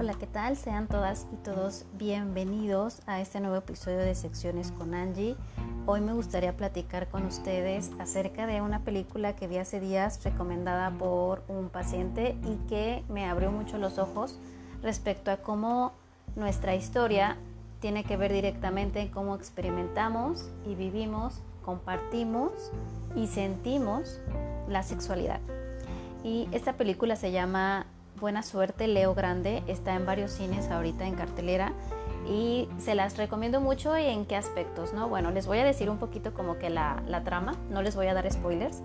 Hola, ¿qué tal? Sean todas y todos bienvenidos a este nuevo episodio de Secciones con Angie. Hoy me gustaría platicar con ustedes acerca de una película que vi hace días recomendada por un paciente y que me abrió mucho los ojos respecto a cómo nuestra historia tiene que ver directamente en cómo experimentamos y vivimos, compartimos y sentimos la sexualidad. Y esta película se llama Buena Suerte, Leo Grande, está en varios cines ahorita en cartelera y se las recomiendo mucho y en qué aspectos, ¿no? Bueno, les voy a decir un poquito como que la, trama, no les voy a dar spoilers,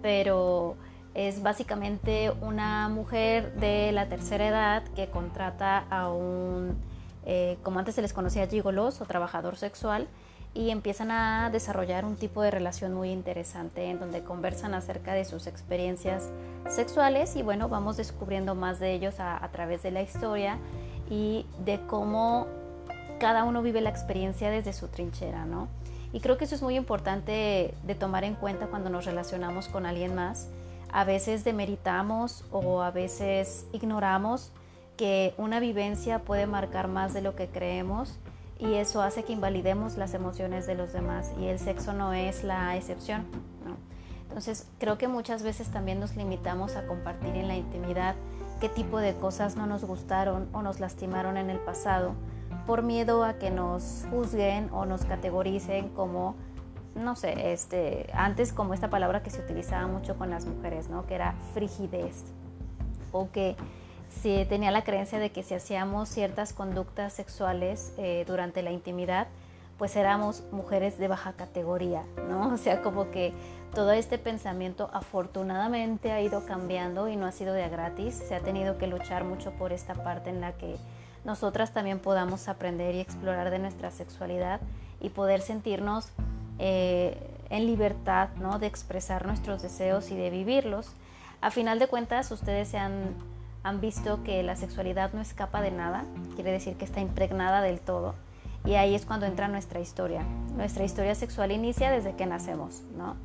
pero es básicamente una mujer de la tercera edad que contrata a un, eh, como antes se les conocía, gigolos o trabajador sexual, y empiezan a desarrollar un tipo de relación muy interesante en donde conversan acerca de sus experiencias sexuales y bueno, vamos descubriendo más de ellos a, través de la historia y de cómo cada uno vive la experiencia desde su trinchera, ¿no? Y creo que eso es muy importante de tomar en cuenta cuando nos relacionamos con alguien más. A veces demeritamos o a veces ignoramos que una vivencia puede marcar más de lo que creemos y eso hace que invalidemos las emociones de los demás y el sexo no es la excepción. Entonces creo que muchas veces también nos limitamos a compartir en la intimidad qué tipo de cosas no nos gustaron o nos lastimaron en el pasado por miedo a que nos juzguen o nos categoricen como no sé, este, antes como esta palabra que se utilizaba mucho con las mujeres, ¿no? Que era frigidez o que si tenía la creencia de que si hacíamos ciertas conductas sexuales eh, durante la intimidad, pues éramos mujeres de baja categoría, ¿no? O sea, como que todo este pensamiento afortunadamente ha ido cambiando y no ha sido de a gratis, se ha tenido que luchar mucho por esta parte en la que nosotras también podamos aprender y explorar de nuestra sexualidad y poder sentirnos eh, en libertad, ¿no? De expresar nuestros deseos y de vivirlos. A final de cuentas, ustedes se han han visto que la sexualidad no escapa de nada, quiere decir que está impregnada del todo. Y ahí es cuando entra nuestra historia. Nuestra historia sexual inicia desde que nacemos, ¿no?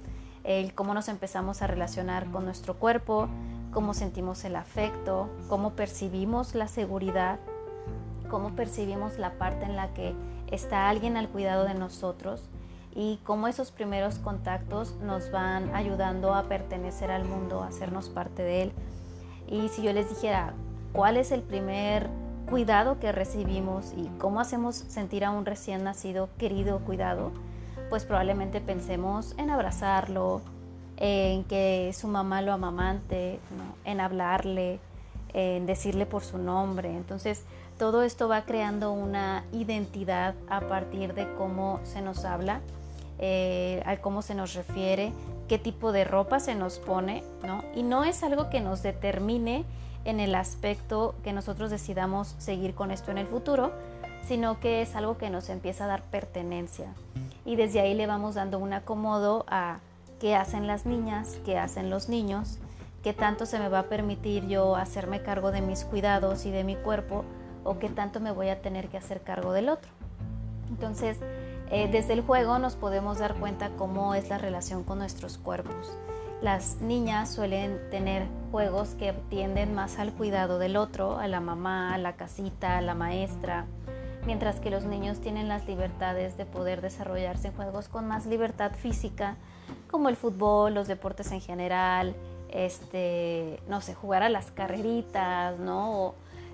El cómo nos empezamos a relacionar con nuestro cuerpo, cómo sentimos el afecto, cómo percibimos la seguridad, cómo percibimos la parte en la que está alguien al cuidado de nosotros y cómo esos primeros contactos nos van ayudando a pertenecer al mundo, a hacernos parte de él. Y si yo les dijera cuál es el primer cuidado que recibimos y cómo hacemos sentir a un recién nacido querido, cuidado, pues probablemente pensemos en abrazarlo, en que su mamá lo amamante, en hablarle, en decirle por su nombre. Entonces, todo esto va creando una identidad a partir de cómo se nos habla, eh, a cómo se nos refiere, qué tipo de ropa se nos pone, ¿no? Y no es algo que nos determine en el aspecto que nosotros decidamos seguir con esto en el futuro, sino que es algo que nos empieza a dar pertenencia. Y desde ahí le vamos dando un acomodo a qué hacen las niñas, qué hacen los niños, qué tanto se me va a permitir yo hacerme cargo de mis cuidados y de mi cuerpo o qué tanto me voy a tener que hacer cargo del otro. Entonces, eh, desde el juego nos podemos dar cuenta cómo es la relación con nuestros cuerpos. Las niñas suelen tener juegos que tienden más al cuidado del otro, a la mamá, a la casita, a la maestra, mientras que los niños tienen las libertades de poder desarrollarse en juegos con más libertad física, como el fútbol, los deportes en general, este, no sé, jugar a las carreritas, ¿no?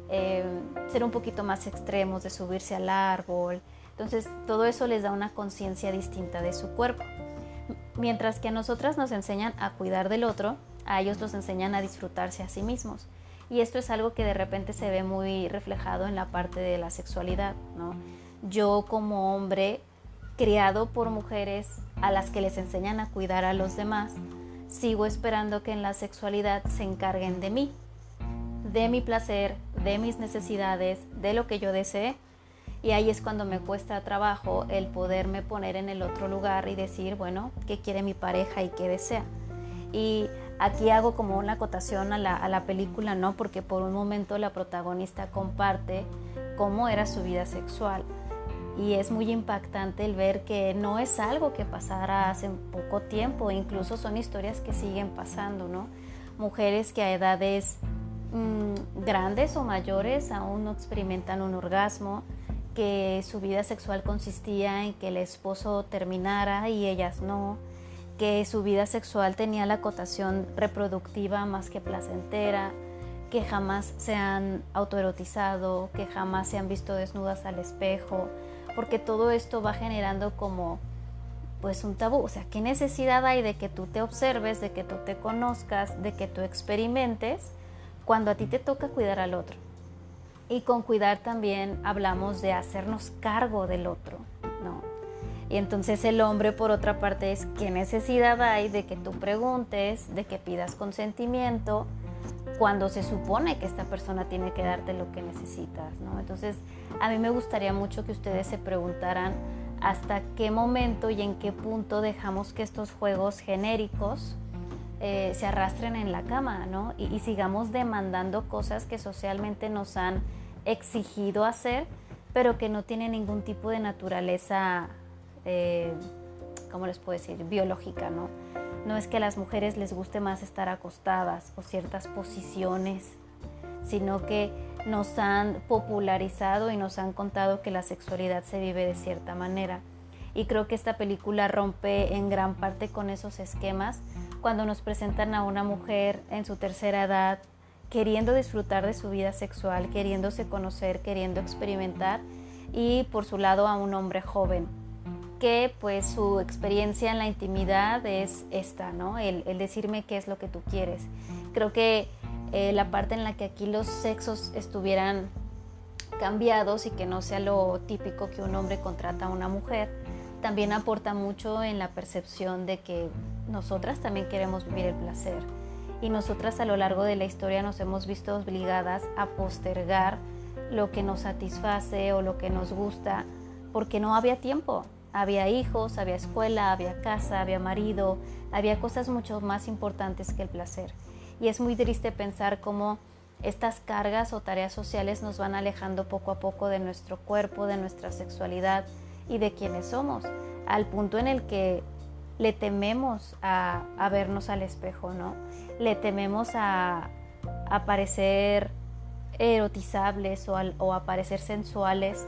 Eh, ser un poquito más extremos de subirse al árbol, entonces, todo eso les da una conciencia distinta de su cuerpo. Mientras que a nosotras nos enseñan a cuidar del otro, a ellos los enseñan a disfrutarse a sí mismos. Y esto es algo que de repente se ve muy reflejado en la parte de la sexualidad, ¿no? Yo como hombre criado por mujeres a las que les enseñan a cuidar a los demás, sigo esperando que en la sexualidad se encarguen de mí, de mi placer, de mis necesidades, de lo que yo desee y ahí es cuando me cuesta trabajo el poderme poner en el otro lugar y decir, bueno, ¿qué quiere mi pareja y qué desea? Y aquí hago como una acotación a la, a la película, ¿no? Porque por un momento la protagonista comparte cómo era su vida sexual. Y es muy impactante el ver que no es algo que pasara hace poco tiempo, incluso son historias que siguen pasando, ¿no? Mujeres que a edades mm, grandes o mayores aún no experimentan un orgasmo, que su vida sexual consistía en que el esposo terminara y ellas no, que su vida sexual tenía la cotación reproductiva más que placentera, que jamás se han autoerotizado, que jamás se han visto desnudas al espejo, porque todo esto va generando como pues un tabú, o sea, ¿qué necesidad hay de que tú te observes, de que tú te conozcas, de que tú experimentes cuando a ti te toca cuidar al otro? Y con cuidar también hablamos de hacernos cargo del otro, ¿no? Y entonces el hombre, por otra parte, es qué necesidad hay de que tú preguntes, de que pidas consentimiento, cuando se supone que esta persona tiene que darte lo que necesitas, ¿no? Entonces, a mí me gustaría mucho que ustedes se preguntaran hasta qué momento y en qué punto dejamos que estos juegos genéricos eh, se arrastren en la cama, ¿no? Y, sigamos demandando cosas que socialmente nos han exigido hacer, pero que no tienen ningún tipo de naturaleza, eh, ¿cómo les puedo decir?, biológica, ¿no? No es que a las mujeres les guste más estar acostadas o ciertas posiciones, sino que nos han popularizado y nos han contado que la sexualidad se vive de cierta manera. Y creo que esta película rompe en gran parte con esos esquemas cuando nos presentan a una mujer en su tercera edad queriendo disfrutar de su vida sexual, queriéndose conocer, queriendo experimentar y por su lado a un hombre joven que pues su experiencia en la intimidad es esta, ¿no? El, decirme qué es lo que tú quieres. Creo que eh, la parte en la que aquí los sexos estuvieran cambiados y que no sea lo típico que un hombre contrata a una mujer, también aporta mucho en la percepción de que nosotras también queremos vivir el placer. Y nosotras a lo largo de la historia nos hemos visto obligadas a postergar lo que nos satisface o lo que nos gusta porque no había tiempo, había hijos, había escuela, había casa, había marido, había cosas mucho más importantes que el placer. Y es muy triste pensar cómo estas cargas o tareas sociales nos van alejando poco a poco de nuestro cuerpo, de nuestra sexualidad y de quienes somos, al punto en el que le tememos a, vernos al espejo, ¿no? Le tememos a, parecer erotizables o, o a parecer sensuales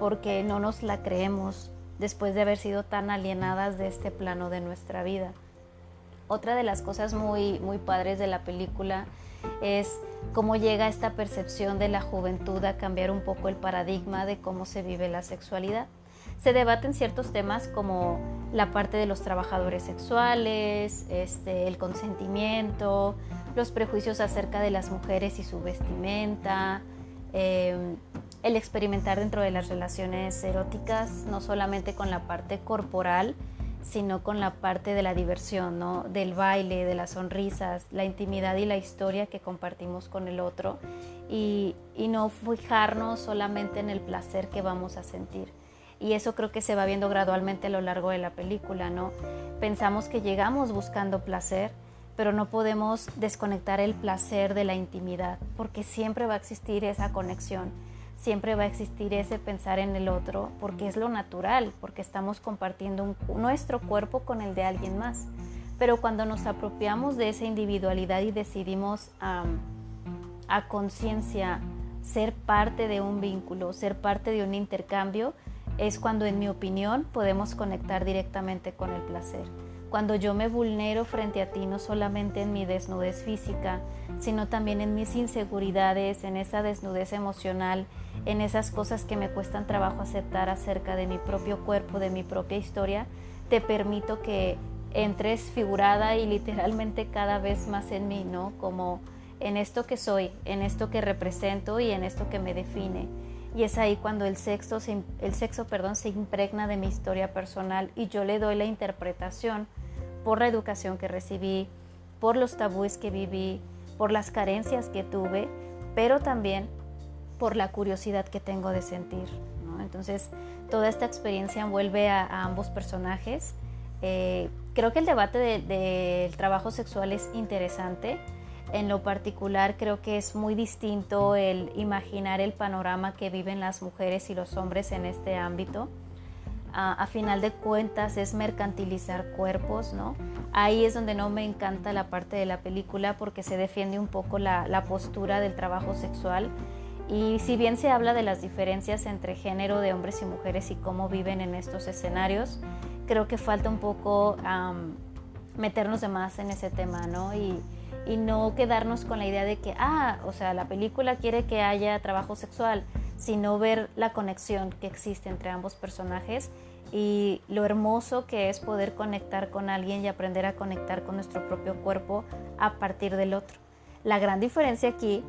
porque no nos la creemos, después de haber sido tan alienadas de este plano de nuestra vida. Otra de las cosas muy, muy padres de la película es cómo llega esta percepción de la juventud a cambiar un poco el paradigma de cómo se vive la sexualidad. Se debaten ciertos temas como la parte de los trabajadores sexuales, este, el consentimiento, los prejuicios acerca de las mujeres y su vestimenta, eh, el experimentar dentro de las relaciones eróticas, no solamente con la parte corporal, sino con la parte de la diversión, ¿no? del baile, de las sonrisas, la intimidad y la historia que compartimos con el otro y no fijarnos solamente en el placer que vamos a sentir. Y eso creo que se va viendo gradualmente a lo largo de la película, ¿no? Pensamos que llegamos buscando placer, pero no podemos desconectar el placer de la intimidad, porque siempre va a existir esa conexión siempre va a existir ese pensar en el otro porque es lo natural, porque estamos compartiendo nuestro cuerpo con el de alguien más. Pero cuando nos apropiamos de esa individualidad y decidimos a conciencia ser parte de un vínculo, ser parte de un intercambio, es cuando en mi opinión podemos conectar directamente con el placer. Cuando yo me vulnero frente a ti, no solamente en mi desnudez física, sino también en mis inseguridades, en esa desnudez emocional, en esas cosas que me cuestan trabajo aceptar acerca de mi propio cuerpo, de mi propia historia, te permito que entres figurada y literalmente cada vez más en mí, ¿no? Como en esto que soy, en esto que represento y en esto que me define. Y es ahí cuando el sexo, se, el sexo perdón, se impregna de mi historia personal y yo le doy la interpretación por la educación que recibí, por los tabúes que viví, por las carencias que tuve, pero también por la curiosidad que tengo de sentir. Entonces, toda esta experiencia envuelve a, ambos personajes. Eh, creo que el debate del trabajo sexual es interesante. En lo particular, creo que es muy distinto el imaginar el panorama que viven las mujeres y los hombres en este ámbito. a, final de cuentas es mercantilizar cuerpos, ¿no? Ahí es donde no me encanta la parte de la película porque se defiende un poco la, la postura del trabajo sexual y si bien se habla de las diferencias entre género de hombres y mujeres y cómo viven en estos escenarios, creo que falta un poco meternos de más en ese tema, ¿no? Y, y no quedarnos con la idea de que, ah, o sea, la película quiere que haya trabajo sexual, sino ver la conexión que existe entre ambos personajes y lo hermoso que es poder conectar con alguien y aprender a conectar con nuestro propio cuerpo a partir del otro. La gran diferencia aquí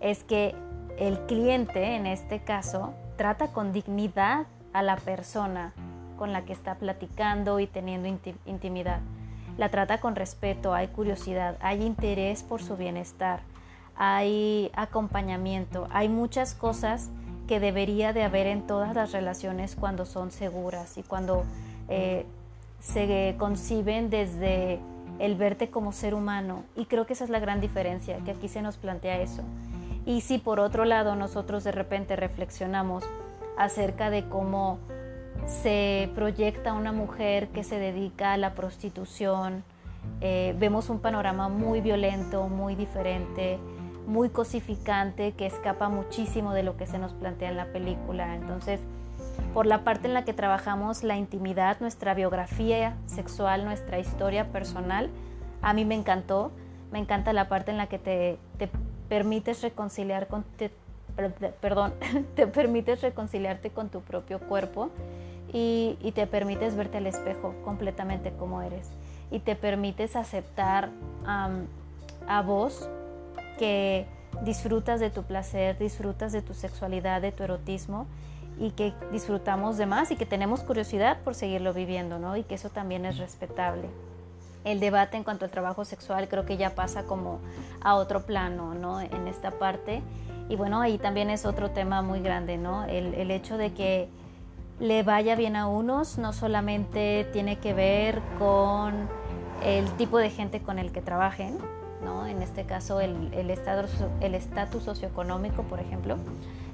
es que el cliente, en este caso, trata con dignidad a la persona con la que está platicando y teniendo intimidad. La trata con respeto, hay curiosidad, hay interés por su bienestar, hay acompañamiento, hay muchas cosas que debería de haber en todas las relaciones cuando son seguras y cuando eh, se conciben desde el verte como ser humano. Y creo que esa es la gran diferencia, que aquí se nos plantea eso. Y si por otro lado nosotros de repente reflexionamos acerca de cómo se proyecta una mujer que se dedica a la prostitución. Eh, vemos un panorama muy violento, muy diferente, muy cosificante, que escapa muchísimo de lo que se nos plantea en la película. Entonces, por la parte en la que trabajamos la intimidad, nuestra biografía sexual, nuestra historia personal, a mí me encantó. Me encanta la parte en la que te, permites reconciliar con, perdón, te permites reconciliarte con tu propio cuerpo y, te permites verte al espejo completamente como eres y te permites aceptar a vos que disfrutas de tu placer, disfrutas de tu sexualidad, de tu erotismo y que disfrutamos de más y que tenemos curiosidad por seguirlo viviendo, ¿no? Y que eso también es respetable. El debate en cuanto al trabajo sexual creo que ya pasa como a otro plano, ¿no? En esta parte. Y bueno, ahí también es otro tema muy grande, ¿no? El, el hecho de que le vaya bien a unos no solamente tiene que ver con el tipo de gente con el que trabajen, ¿no? en este caso el, el, el estatus socioeconómico, por ejemplo,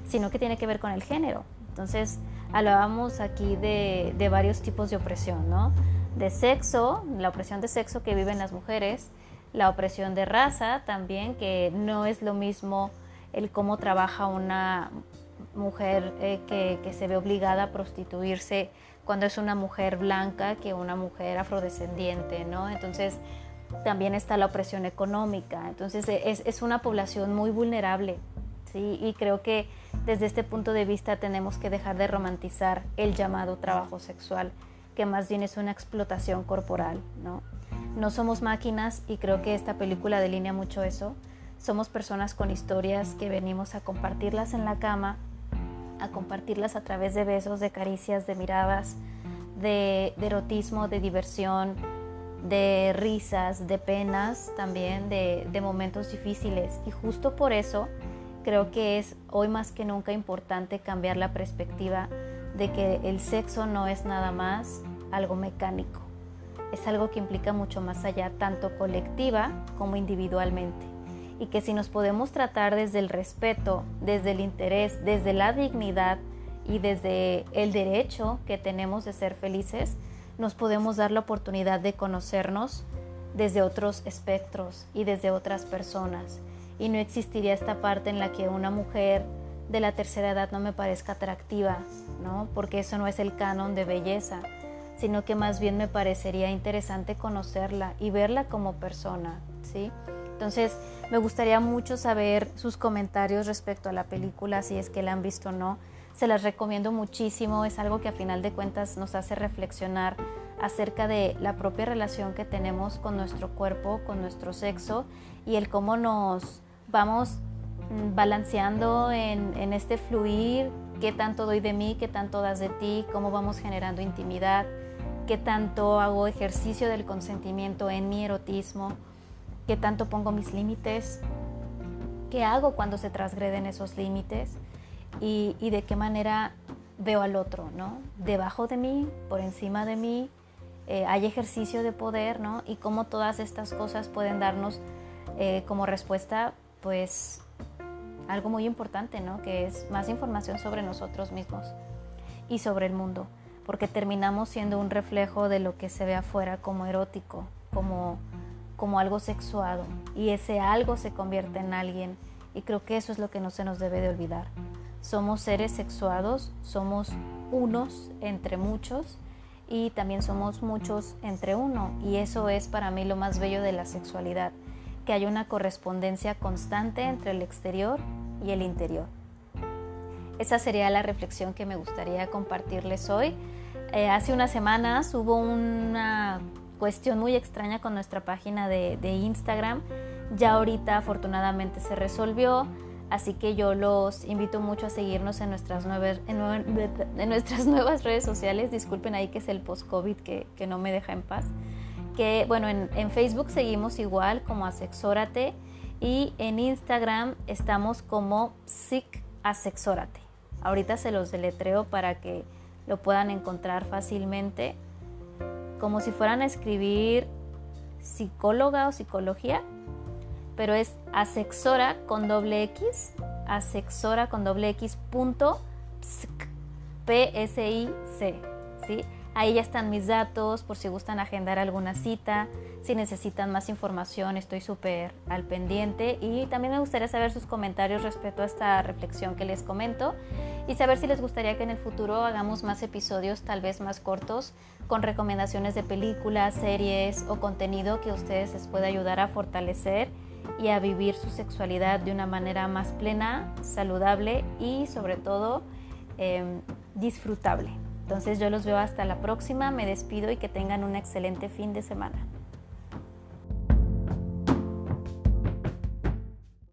sino que tiene que ver con el género. Entonces, hablábamos aquí de, de varios tipos de opresión, ¿no? De sexo, la opresión de sexo que viven las mujeres, la opresión de raza también, que no es lo mismo el cómo trabaja una mujer eh, que, se ve obligada a prostituirse cuando es una mujer blanca que una mujer afrodescendiente, ¿no? Entonces también está la opresión económica, entonces e, es, es una población muy vulnerable, ¿sí? Y creo que desde este punto de vista tenemos que dejar de romantizar el llamado trabajo sexual, que más bien es una explotación corporal, ¿no? No somos máquinas y creo que esta película delinea mucho eso. Somos personas con historias que venimos a compartirlas en la cama a compartirlas a través de besos, de caricias, de miradas, de, erotismo, de diversión, de risas, de penas, también de, momentos difíciles. Y justo por eso creo que es hoy más que nunca importante cambiar la perspectiva de que el sexo no es nada más algo mecánico, es algo que implica mucho más allá, tanto colectiva como individualmente y que si nos podemos tratar desde el respeto, desde el interés, desde la dignidad y desde el derecho que tenemos de ser felices, nos podemos dar la oportunidad de conocernos desde otros espectros y desde otras personas. Y no existiría esta parte en la que una mujer de la tercera edad no me parezca atractiva, ¿no? Porque eso no es el canon de belleza, sino que más bien me parecería interesante conocerla y verla como persona, ¿sí? Entonces, me gustaría mucho saber sus comentarios respecto a la película, si es que la han visto o no. Se las recomiendo muchísimo, es algo que a final de cuentas nos hace reflexionar acerca de la propia relación que tenemos con nuestro cuerpo, con nuestro sexo y el cómo nos vamos mm, balanceando en, en este fluir, qué tanto doy de mí, qué tanto das de ti, cómo vamos generando intimidad, qué tanto hago ejercicio del consentimiento en mi erotismo qué tanto pongo mis límites, qué hago cuando se transgreden esos límites y, de qué manera veo al otro, ¿no? Debajo de mí, por encima de mí, eh, hay ejercicio de poder, ¿no? Y cómo todas estas cosas pueden darnos eh, como respuesta, pues, algo muy importante, ¿no? Que es más información sobre nosotros mismos y sobre el mundo. porque terminamos siendo un reflejo de lo que se ve afuera como erótico, como, como algo sexuado, y ese algo se convierte en alguien, y creo que eso es lo que no se nos debe de olvidar. Somos seres sexuados, somos unos entre muchos, y también somos muchos entre uno, y eso es para mí lo más bello de la sexualidad, que hay una correspondencia constante entre el exterior y el interior. Esa sería la reflexión que me gustaría compartirles hoy. Eh, hace unas semanas hubo una cuestión muy extraña con nuestra página de, Instagram. Ya ahorita afortunadamente se resolvió. Así que yo los invito mucho a seguirnos en nuestras nuevas, en, nuestras nuevas redes sociales. Disculpen ahí que es el post-COVID que, que, no me deja en paz. Que bueno, en, en Facebook seguimos igual como Asexórate y en Instagram estamos como Psic Asexórate. Ahorita se los deletreo para que lo puedan encontrar fácilmente, como si fueran a escribir psicóloga o psicología, pero es asexora con doble X, asexora con doble X punto P S I C, ¿sí? Ahí ya están mis datos por si gustan agendar alguna cita, si necesitan más información estoy súper al pendiente y también me gustaría saber sus comentarios respecto a esta reflexión que les comento y saber si les gustaría que en el futuro hagamos más episodios tal vez más cortos con recomendaciones de películas, series o contenido que a ustedes les pueda ayudar a fortalecer y a vivir su sexualidad de una manera más plena, saludable y sobre todo em, disfrutable. Entonces yo los veo hasta la próxima, me despido y que tengan un excelente fin de semana.